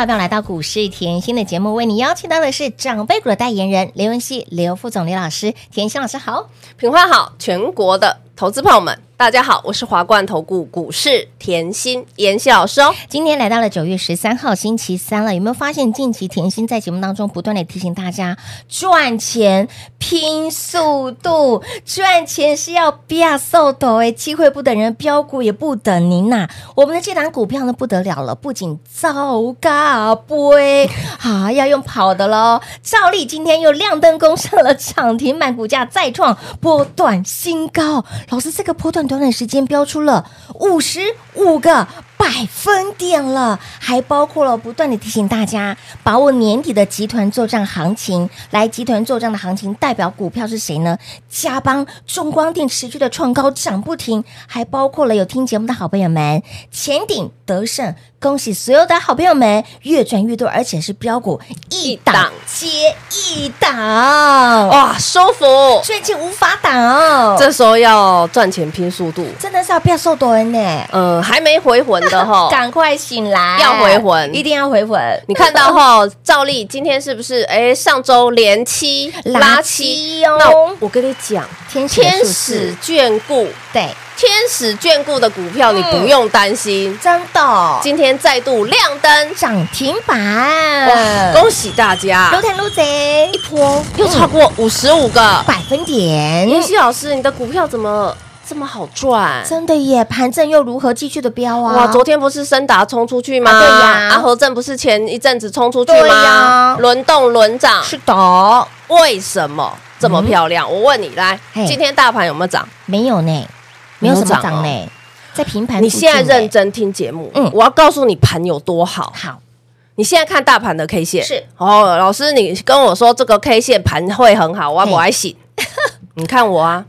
早上来到股市甜心的节目，为你邀请到的是长辈股的代言人刘文熙、刘副总、刘老师。甜心老师好，品花好，全国的投资朋友们。大家好，我是华冠投顾股市甜心妍希老师哦。今天来到了九月十三号星期三了，有没有发现近期甜心在节目当中不断的提醒大家，赚钱拼速度，赚钱是要变速度诶，机会不等人，标股也不等您呐、我们的这档股票呢不得了了，不仅造嘎杯，啊，要用跑的喽。照例今天又亮灯攻上了涨停板，股价再创波段新高。老师，这个波段。短短时间标出了五十五个百分点了，还包括了不断的提醒大家把握年底的集团作战行情。来，集团作战的行情代表股票是谁呢？嘉邦、中光电持续的创高涨不停，还包括了有听节目的好朋友们，前顶、德胜。恭喜所有的好朋友们越赚越多，而且是标股一档接一档，哇，舒服，最近无法挡。这时候要赚钱拼速度，真的是要变瘦多人呢。嗯，还没回魂的哈，赶快醒来，要回魂，一定要回魂。你看到哈，照例今天是不是？哎，上周连七拉七哦。那我跟你讲，天使眷顾，对。天使眷顾的股票，你不用担心，真的。今天再度亮灯涨停板，恭喜大家！撸天撸贼，一波又超过五十五个百分点。妍希老师，你的股票怎么这么好赚？真的耶！盘正又如何继续的飙啊？哇，昨天不是森达冲出去吗？对呀。阿和正不是前一阵子冲出去吗？轮动轮涨，是的。为什么这么漂亮？我问你，来，今天大盘有没有涨？没有呢。没有什么涨呢，在平盘。你现在认真听节目，嗯，我要告诉你盘有多好。好，你现在看大盘的 K 线是哦，老师，你跟我说这个 K 线盘会很好，我不爱信。你看我啊，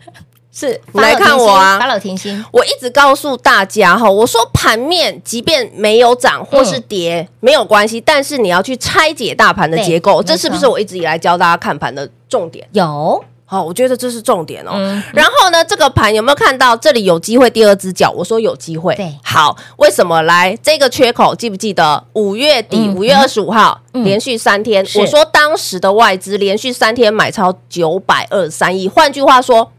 是你来看我啊，发了甜心。我一直告诉大家哈，我说盘面即便没有涨或是跌没有关系，但是你要去拆解大盘的结构，这是不是我一直以来教大家看盘的重点？有。好，我觉得这是重点哦。嗯、然后呢，这个盘有没有看到这里有机会第二只脚？我说有机会。对，好，为什么来这个缺口？记不记得五月底五、嗯、月二十五号、嗯、连续三天？我说当时的外资连续三天买超九百二十三亿，换句话说，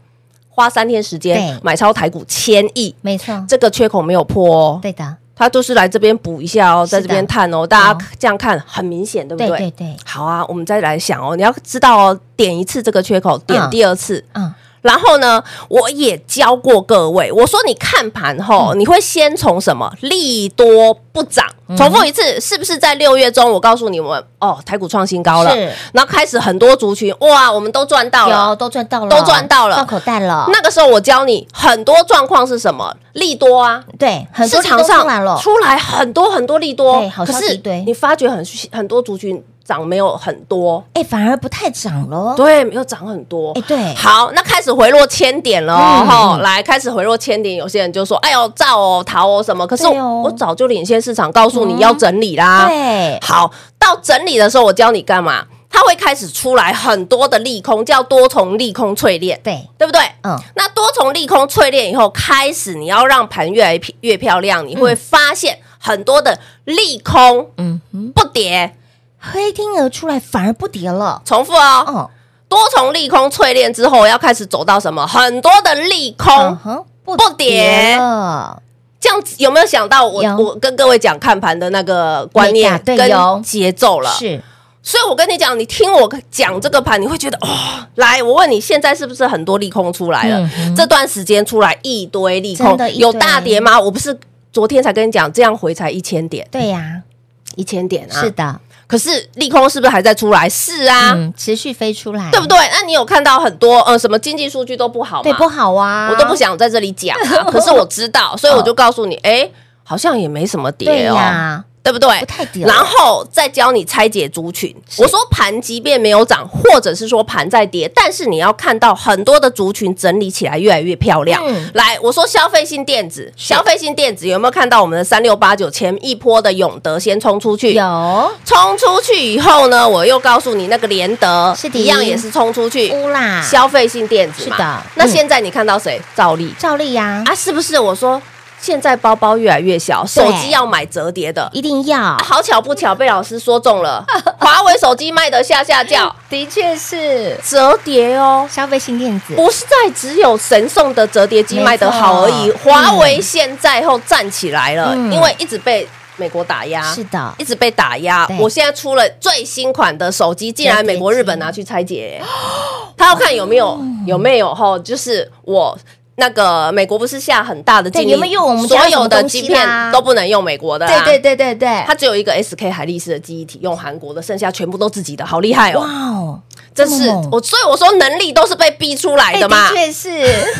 花三天时间买超台股千亿。没错，这个缺口没有破哦。对的。他就是来这边补一下哦，在这边探哦，大家这样看很明显，对不对？对对对。好啊，我们再来想哦，你要知道哦，点一次这个缺口，点第二次，嗯，然后呢，我也教过各位，我说你看盘后，你会先从什么利多不涨？重复一次，是不是在六月中？我告诉你们，哦，台股创新高了，然后开始很多族群，哇，我们都赚到了，有都赚到了，都赚到了，到口袋了。那个时候我教你很多状况是什么？利多啊，对，很多市场上出来很多很多利多，好消息，对，你发觉很很多族群。涨没有很多，哎，反而不太涨了。对，没有涨很多。哎，对。好，那开始回落千点了哈，来开始回落千点，有些人就说：“哎呦，造哦，逃哦什么？”可是我早就领先市场，告诉你要整理啦。对。好，到整理的时候，我教你干嘛？它会开始出来很多的利空，叫多重利空淬炼。对，对不对？嗯。那多重利空淬炼以后，开始你要让盘越来越漂亮，你会发现很多的利空，嗯，不跌。黑天鹅出来反而不跌了，重复哦，哦多重利空淬炼之后，要开始走到什么？很多的利空、嗯、不跌了，这样子有没有想到我我跟各位讲看盘的那个观念跟节奏了？是，所以我跟你讲，你听我讲这个盘，你会觉得哦，来，我问你，现在是不是很多利空出来了？嗯、这段时间出来一堆利空，有大跌吗？我不是昨天才跟你讲，这样回才一千点，对呀，一千点啊，是的。可是利空是不是还在出来？是啊，嗯、持续飞出来，对不对？那你有看到很多呃，什么经济数据都不好吗？对，不好啊，我都不想在这里讲啊。可是我知道，所以我就告诉你，哎、欸，好像也没什么跌哦。对不对？不太跌，然后再教你拆解族群。我说盘即便没有涨，或者是说盘在跌，但是你要看到很多的族群整理起来越来越漂亮。嗯、来，我说消费性电子，消费性电子有没有看到我们的三六八九前一波的永德先冲出去？有，冲出去以后呢，我又告诉你那个联德是的一样也是冲出去。乌啦，消费性电子嘛。是的。那现在你看到谁？兆利，兆利呀。啊，是不是？我说。现在包包越来越小，手机要买折叠的，一定要。啊、好巧不巧被老师说中了，华为手机卖的下下叫，的确是。折叠哦，消费性电子。不是在只有神送的折叠机卖得好而已，华错。为现在后站起来了，嗯、因为一直被美国打压，是的，一直被打压。我现在出了最新款的手机，竟然美国、日本拿去拆解，他要看有没有、哦、有没有哈，就是我。那个美国不是下很大的禁令，有没有用我们所有的晶片都不能用美国的，啊？对对对对对，它只有一个 SK 海力士的记忆体用韩国的，剩下全部都自己的，好厉害哦！哇哦，这是我，所以我说能力都是被逼出来的嘛，的确是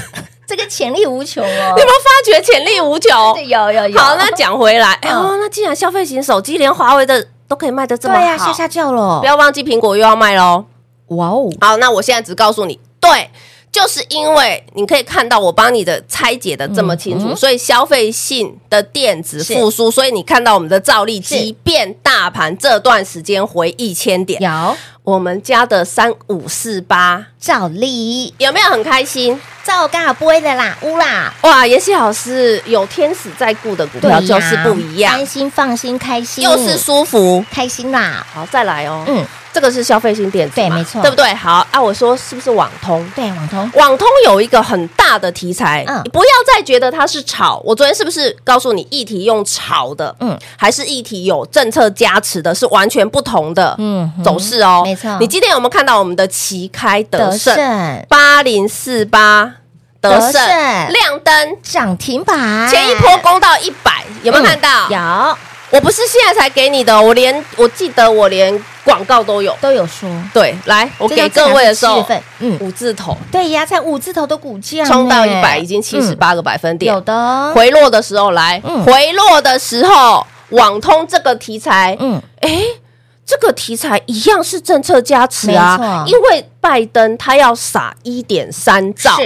这个潜力无穷哦。你有没有发觉潜力无穷？有有有。好，那讲回来，哦，那既然消费型手机连华为的都可以卖的这么好，对呀，吓吓叫了，不要忘记苹果又要卖喽。哇哦，好，那我现在只告诉你，对。就是因为你可以看到我帮你的拆解的这么清楚，嗯嗯、所以消费性的电子复苏，所以你看到我们的兆利，即便大盘这段时间回一千点，有。我们家的三五四八兆利有没有很开心？兆刚好不会的啦，乌啦！哇，妍希老师有天使在顾的股票就是不一样，安心、放心、开心，又是舒服、开心啦。好，再来哦，嗯。这个是消费性电子，对，没错，对不对？好啊，我说是不是网通？对，网通，网通有一个很大的题材，嗯，你不要再觉得它是炒。我昨天是不是告诉你，议题用炒的，嗯，还是议题有政策加持的，是完全不同的，嗯，走势哦，没错。你今天有没有看到我们的旗开得胜八零四八得胜亮灯。涨停板，前一波攻到一百，有没有看到？有。我不是现在才给你的，我连我记得我连广告都有。都有说。对，来，我给各位的时候，嗯，五字头，对呀，才五字头的股价冲到一百，已经七十八个百分点。有的。回落的时候来，回落的时候，网通这个题材，嗯，哎，这个题材一样是政策加持啊，因为拜登他要撒一点三兆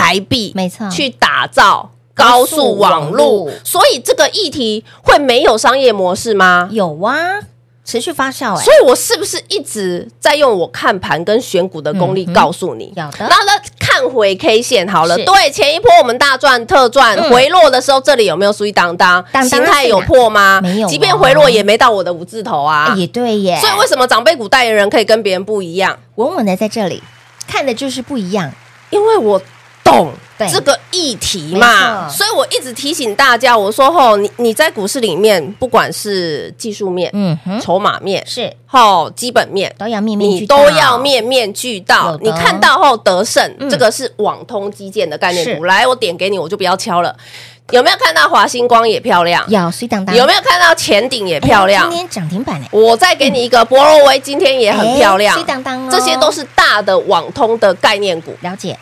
台币，没错，去打造。高速网络，所以这个议题会没有商业模式吗？有啊，持续发酵哎。所以我是不是一直在用我看盘跟选股的功力告诉你？有的。然后呢，看回 K 线好了。对，前一波我们大赚特赚，回落的时候这里有没有属于当当？形态有破吗？没有。即便回落也没到我的五字头啊。也对耶。所以为什么长辈股代言人可以跟别人不一样？稳稳的在这里，看的就是不一样，因为我这个议题嘛，所以我一直提醒大家，我说吼，你你在股市里面，不管是技术面、嗯哼，筹码面，是吼基本面。都要面面你俱到都要面面俱到。你看到后得胜，嗯这个是网通基建的概念股。来，我点给你，我就不要敲了。有没有看到华星光也漂亮？有水当当，有没有看到前顶也漂亮哎？今天涨停板哎，我再给你一个博若威，今天也很漂亮哎。水当当哦这些都是大的网通的概念股，了解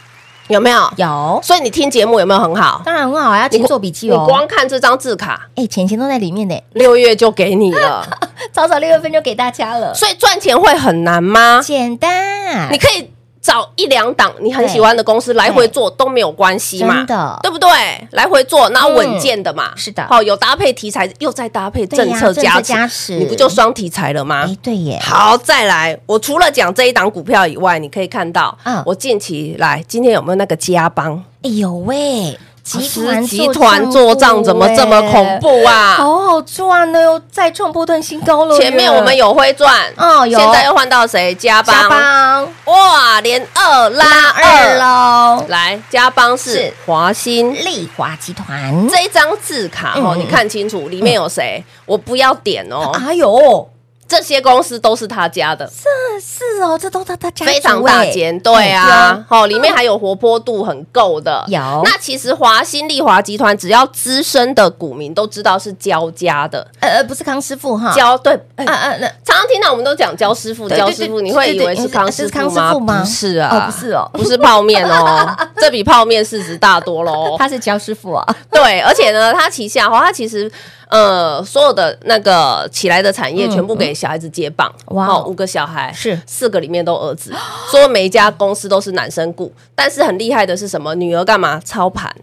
有没有？有，所以你听节目有没有很好？当然很好啊，要勤做笔记你哦。光看这张字卡，哎，钱钱都在里面呢，六月就给你了，早早六月份就给大家了，所以赚钱会很难吗？简单，你可以找一两档你很喜欢的公司来回做都没有关系嘛，对不对？来回做，然后稳健的嘛，是的。好有搭配题材，又再搭配政策加持，持。你不就双题材了吗？哎，对耶，好，再来，我除了讲这一档股票以外，你可以看到，嗯。我近期来今天有没有那个加邦？哎呦喂，集团集团做账怎么这么恐怖啊？好好赚呢，又再创波段新高了。前面我们有会赚，哦有。现在又换到谁？加邦，加邦。哇，连二拉拉二二，喽，来，加邦是是。华新。丽华集团。这一张字卡哦，嗯你看清楚，里面有谁？我不要点哦，哎呦，这些公司都是他家的，是是哦，这都他他家族非常大哎间，对啊，哦，里面还有活泼度很够的。有那其实华新丽华集团，只要资深的股民都知道是焦家的，呃呃，不是康师傅哈，焦对，哎啊啊那常常听到我们都讲焦师傅，焦师傅，你会以为是康师是康傅吗？师傅吗？不是啊，哦不是哦。不是泡面哦，这比泡面市值大多喽。他是焦师傅啊，对，而且呢，他旗下哈，它其实呃所有的那个起来的产业嗯全部给小孩子接棒，哇哦，五个小孩是四个里面都儿子，所以每一家公司都是男生雇，但是很厉害的是什么？女儿干嘛操盘？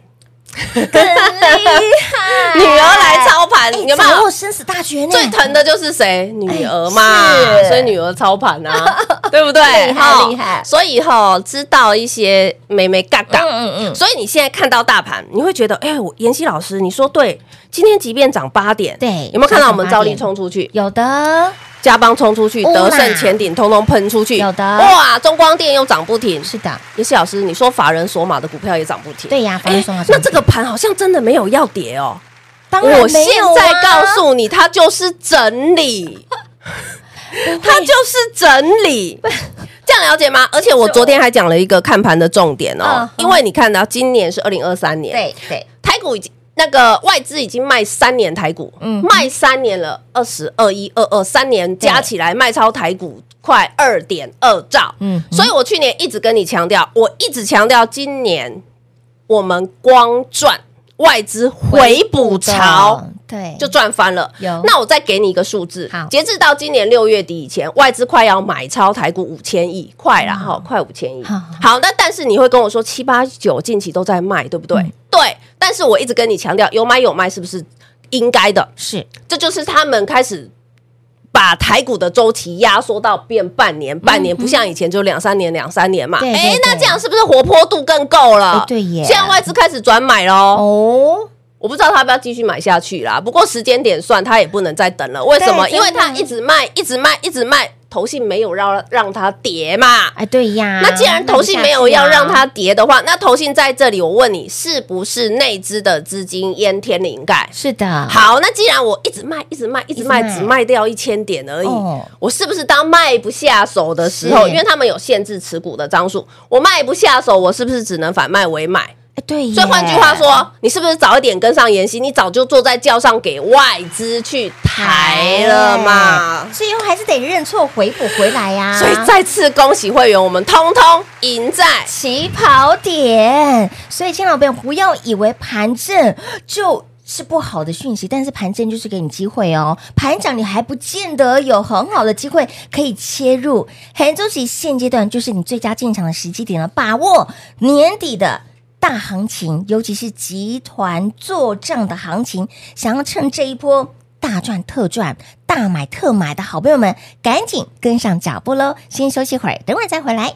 更厉害女儿来操盘，哎有没有？生死大决呢？最疼的就是谁？女儿嘛，所以女儿操盘啊，对不对？厉害厉害。所以哈，知道一些美眉嘎嘎，嗯嗯嗯，所以你现在看到大盘，你会觉得，哎、我妍希老师，你说对，今天即便涨八点，对有没有看到我们涨8照例冲出去，有的。嘉邦冲出去，哦德胜前顶通通喷出去，有的。哇，中光电又涨不停。是的，妍希老师，你说法人索马的股票也涨不停，对呀法人锁码涨不停。哎那这个盘好像真的没有要跌哦。当然我现在告诉你，它就是整理，它就是整理。这样了解吗？而且我昨天还讲了一个看盘的重点哦嗯，因为你看到今年是二零二三年，对对，台股已经那个外资已经卖三年台股，嗯。卖三年了，二十二一二二三年加起来卖超台股快二点二兆，嗯嗯，所以我去年一直跟你强调，我一直强调今年我们光赚外资回补潮。对，就赚翻了。有那我再给你一个数字好，截至到今年六月底以前，外资快要买超台股五千亿，快了哈，快五千亿。好好，那但是你会跟我说七八九近期都在卖，对不对？嗯对，但是我一直跟你强调，有买有卖是不是应该的？是这就是他们开始。把台股的周期压缩到变半年，半年不像以前就两三年、两三年嘛。哎，那对这样是不是活泼度更够了哎？对耶现在外资开始转买喽。哦，我不知道他要不要继续买下去啦。不过时间点算，他也不能再等了。为什么？因为他一直卖，一直卖，一直卖，投信没有让让它跌嘛。哎对呀，那既然投信没有要让它跌的话，那投信在这里，我问你，是不是内资的资金淹天灵盖？是的，好，那既然我一直卖，一直卖，一直卖，只卖掉一千点而已，哦我是不是当卖不下手的时候，因为他们有限制持股的张数，我卖不下手，我是不是只能反卖为买？哎对，所以换句话说，你是不是早一点跟上妍希？你早就坐在轿上给外资去抬了嘛？最后还是得认错回补回来呀，所以再次恭喜会员，我们通通赢在起跑点。所以，亲老朋友，不要以为盘正就是不好的讯息，但是盘正就是给你机会哦。盘涨你还不见得有很好的机会可以切入，很周期现阶段就是你最佳进场的时机点了，把握年底的。大行情，尤其是集团做账的行情，想要趁这一波大赚特赚、大买特买的好朋友们，赶紧跟上脚步喽！先休息会儿，等会儿再回来。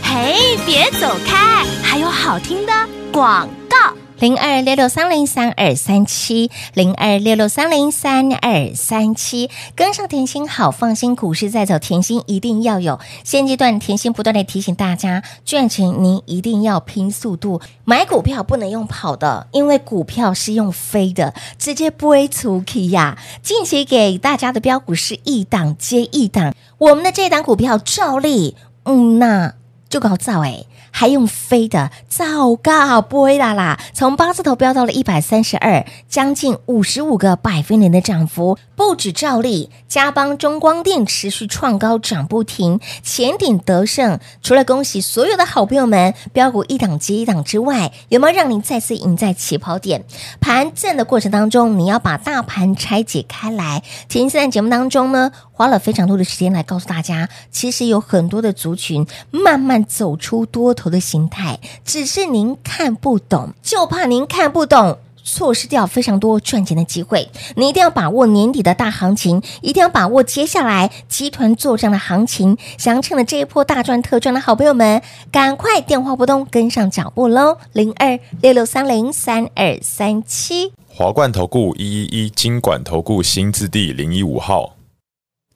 嘿，别走开，还有好听的广告。零二六六三零三二三七，零二六六三零三二三七，跟上甜心好放心，股市在走，甜心一定要有。现阶段甜心不断地提醒大家，赚钱您一定要拼速度，买股票不能用跑的，因为股票是用飞的，直接不会出去呀。近期给大家的标股是一档接一档，我们的这档股票照例，嗯，那就搞造哎。还用飞的，糟糕，不会啦啦！从八字头飙到了一百三十二，将近五十五个百分点的涨幅，不止兆利，嘉邦、中光电持续创高涨不停，前顶得胜，除了恭喜所有的好朋友们飙股一档接一档之外，有没有让您再次赢在起跑点？盘正的过程当中，你要把大盘拆解开来。今天在节目当中呢，花了非常多的时间来告诉大家，其实有很多的族群慢慢走出多头。的形态，只是您看不懂，就怕您看不懂，错失掉非常多赚钱的机会。你一定要把握年底的大行情，一定要把握接下来集团作战的行情。想趁着这一波大赚特赚的好朋友们，赶快电话拨通，跟上脚步喽！零二六六三零三二三七，华冠投顾一一一金管投顾新字第零一五号，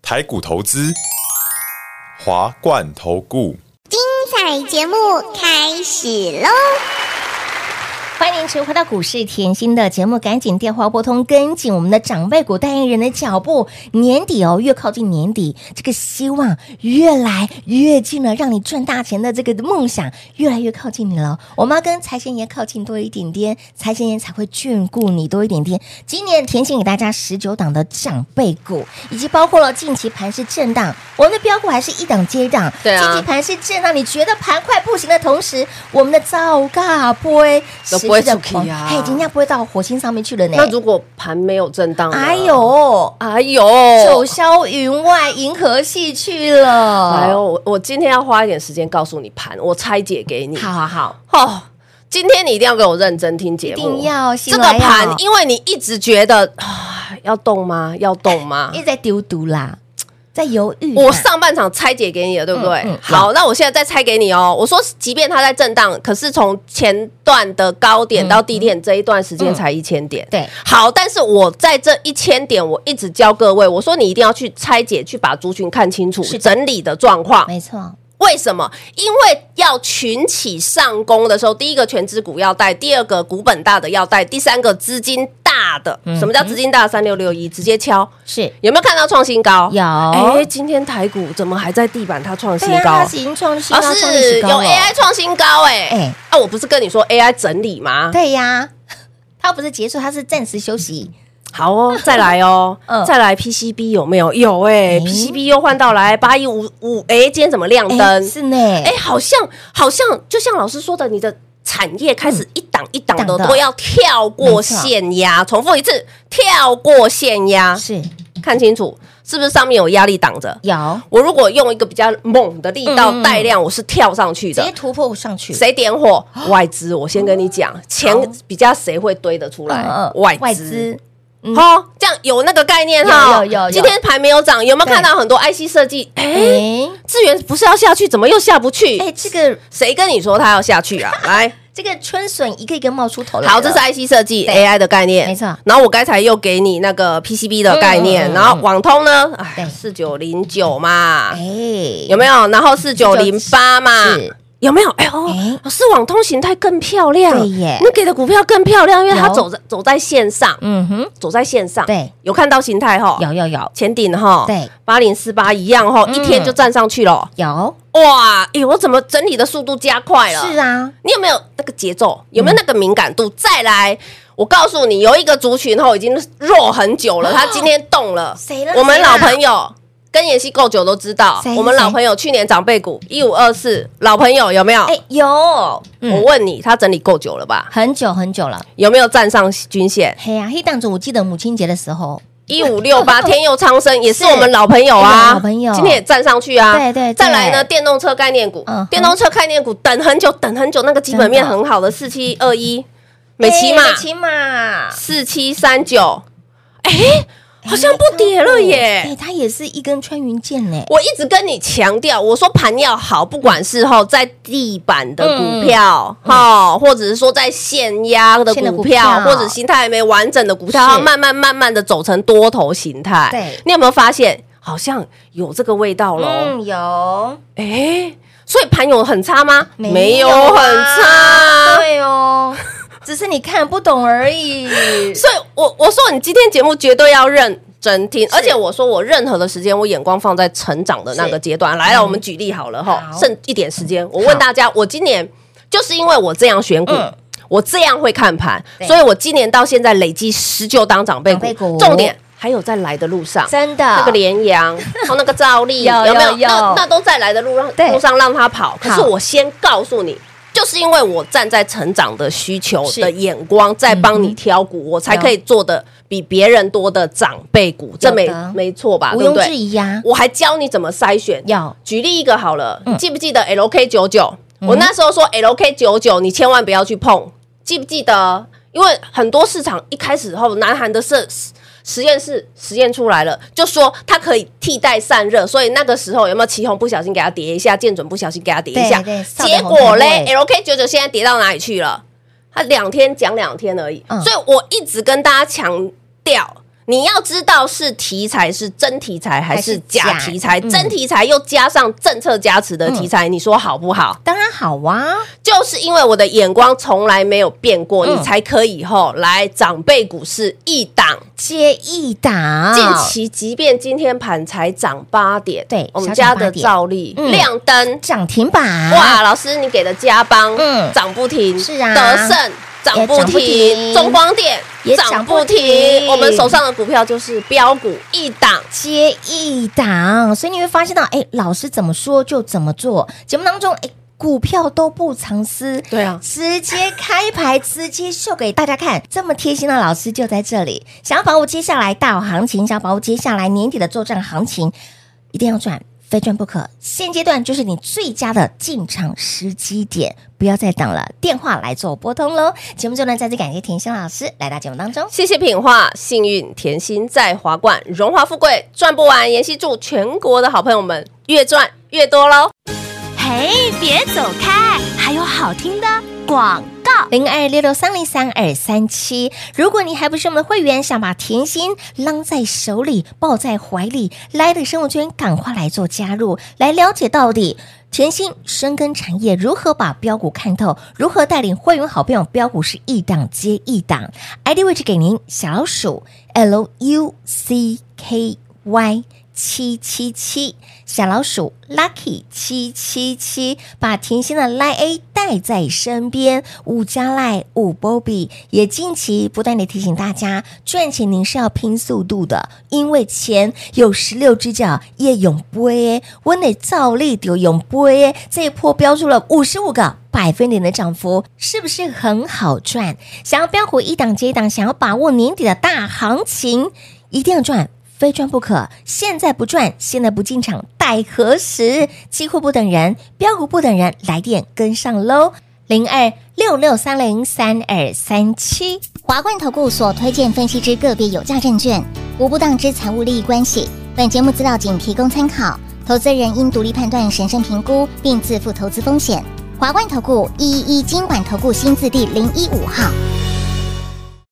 台股投资，华冠投顾。节目开始喽！欢迎您回到股市甜心的节目，赶紧电话拨通，跟紧我们的长辈股代言人的脚步。年底哦，越靠近年底，这个希望越来越近了，让你赚大钱的这个梦想越来越靠近你了。我们要跟财神爷靠近多一点点，财神爷才会眷顾你多一点点。今年甜心给大家十九档的长辈股，以及包括了近期盘势震荡，我们的标股还是一档接档。对啊，近期盘势震荡，你觉得盘快不行的同时，我们的造嘎波不会出去啊！嘿，今天不会到火星上面去了呢。那如果盘没有震荡，哎呦，哎呦，九霄云外，银河系去了。哎呦，我我今天要花一点时间告诉你盘，我拆解给你。好好好，哦，今天你一定要给我认真听节目，一定要这个盘，因为你一直觉得啊，要动吗？要动吗？一直在丢毒啦。在犹豫，我上半场拆解给你了，对不对？嗯嗯、好，那我现在再拆给你哦。我说，即便它在震荡，可是从前段的高点到低点这一段时间才一千点。对、好，但是我在这一千点，我一直教各位，我说你一定要去拆解，去把族群看清楚，是整理的状况。没错。为什么？因为要群起上攻的时候，第一个全资股要带，第二个股本大的要带，第三个资金大的。嗯、什么叫资金大？三六六一直接敲，是有没有看到创新高？有。哎，今天台股怎么还在地板？它创新高，它已经创新高，是有 AI 创新高。哎哎，啊，我不是跟你说 AI 整理吗？对呀，它不是结束，它是暂时休息。好哦，再来哦，嗯、再来 PCB 有没有？有哎、欸欸、，PCB 又换到来八一五五，哎，今天怎么亮灯？欸、是呢，哎，好像好像就像老师说的，你的产业开始一档一档的都要跳过线压，重复一次，跳过线压，是看清楚是不是上面有压力挡着？有，我如果用一个比较猛的力道带量，我是跳上去的，直接突破上去。谁点火？外资，我先跟你讲，钱比较谁会堆得出来？外资。好，这样有那个概念哈。有有。今天盘没有涨，有没有看到很多 IC 设计？哎，智源不是要下去，怎么又下不去？哎，这个谁跟你说他要下去啊？来，这个春笋一个一个冒出头来。好，这是 IC 设计 AI 的概念，没错。然后我刚才又给你那个 PCB 的概念，然后网通呢？哎，四九零九嘛，哎，有没有？然后四九零八嘛。有没有？哎呦，老师，网通形态更漂亮，对耶！你给的股票更漂亮，因为它走在走在线上，嗯哼，走在线上，对，有看到形态哈？有有有，前顶哈？对，八零四八一样哈，一天就站上去了，有哇！哎，我怎么整理的速度加快了？是啊，你有没有那个节奏？有没有那个敏感度？再来，我告诉你，有一个族群哈，已经弱很久了，他今天动了，谁了？我们老朋友。跟妍希够久都知道，我们老朋友去年长辈股一五二四，老朋友有没有？哎，有。我问你，他整理够久了吧？很久很久了。有没有站上均线？嘿呀，黑档子，我记得母亲节的时候，一五六八 天佑昌生也是我们老朋友啊，老朋友，今天也站上去啊。对对。再来呢，电动车概念股，电动车概念股等很久，等很久，那个基本面很好的四七二一，美骑嘛，美骑嘛，四七三九，哎。好像不跌了耶。哎，它也是一根穿云箭呢。我一直跟你强调，我说盘要好，不管是吼在地板的股票，哈，或者是说在现压的股票，或者形态还没完整的股票，慢慢慢慢的走成多头形态。对，你有没有发现，好像有这个味道喽？嗯，有。哎，所以盘有很差吗？没有很差。只是你看不懂而已，所以我我说你今天节目绝对要认真听，而且我说我任何的时间，我眼光放在成长的那个阶段。来了，我们举例好了哈，剩一点时间，我问大家，我今年就是因为我这样选股，我这样会看盘，所以我今年到现在累积十九档长辈股，重点还有在来的路上，真的那个连阳和 那个兆利有没有？那那都在来的路上，路上让他跑。可是我先告诉你。就是因为我站在成长的需求的眼光，在帮你挑股，我才可以做的比别人多的长辈股，这没没错吧？毋庸置疑呀！我还教你怎么筛选。要举例一个好了，记不记得 LK 九九？我那时候说 LK 九九，你千万不要去碰，记不记得？因为很多市场一开始后，南韩的是。实验室实验出来了，就说它可以替代散热，所以那个时候有没有奇红不小心给它叠一下，建准不小心给它叠一下，结果嘞，LK 九九现在叠到哪里去了？它两天讲两天而已，嗯、所以我一直跟大家强调。你要知道是题材是真题材还是假题材，嗯、真题材又加上政策加持的题材，嗯、你说好不好？当然好啊！就是因为我的眼光从来没有变过，嗯、你才可以后来长辈股市一档。接一档。近期即便今天盘才涨八点，对，我们家的照例、嗯、亮灯。涨停板，哇！老师，你给的加邦嗯。涨不停，是啊，德胜。涨不停，中光电也涨不停。我们手上的股票就是标股，一档接一档，所以你会发现到，哎，老师怎么说就怎么做。节目当中，哎，股票都不藏私，对啊，直接开牌，直接秀给大家看。这么贴心的老师就在这里。想要把握接下来大好行情，想要把握接下来年底的作战行情，一定要赚。非赚不可，现阶段就是你最佳的进场时机点，不要再等了，电话来做拨通喽。节目中呢，再次感谢甜心老师来到节目当中，谢谢品画，幸运甜心在华冠，荣华富贵赚不完，妍希祝全国的好朋友们越赚越多喽。嘿，别走开，还有好听的广告。零二六六三零三二三七，如果你还不是我们的会员，想把甜心扔在手里、抱在怀里，来的生物圈赶快来做加入，来了解到底甜心深耕产业如何把标股看透，如何带领会员好朋友标股是一档接一档，ID 位置给您小老鼠 L U C K Y。七七七小老鼠 Lucky 七七七，把甜心的 Line A 带在身边，五加 Line 五 Bobby 也近期不断地提醒大家，赚钱您是要拼速度的，因为钱有十六只脚也永不会，温内照例丢永不会，这一波飙出了五十五个百分点的涨幅，是不是很好赚？想要飙回一档接一档，想要把握年底的大行情，一定要赚。非赚不可，现在不赚，现在不进场，待何时？机会不等人，标股不等人，来电跟上喽！零二六六三零三二三七，华冠投顾所推荐分析之个别有价证券，无不当之财务利益关系。本节目资料仅提供参考，投资人应独立判断、审慎评估，并自负投资风险。华冠投顾一一一金管投顾新字第零一五号。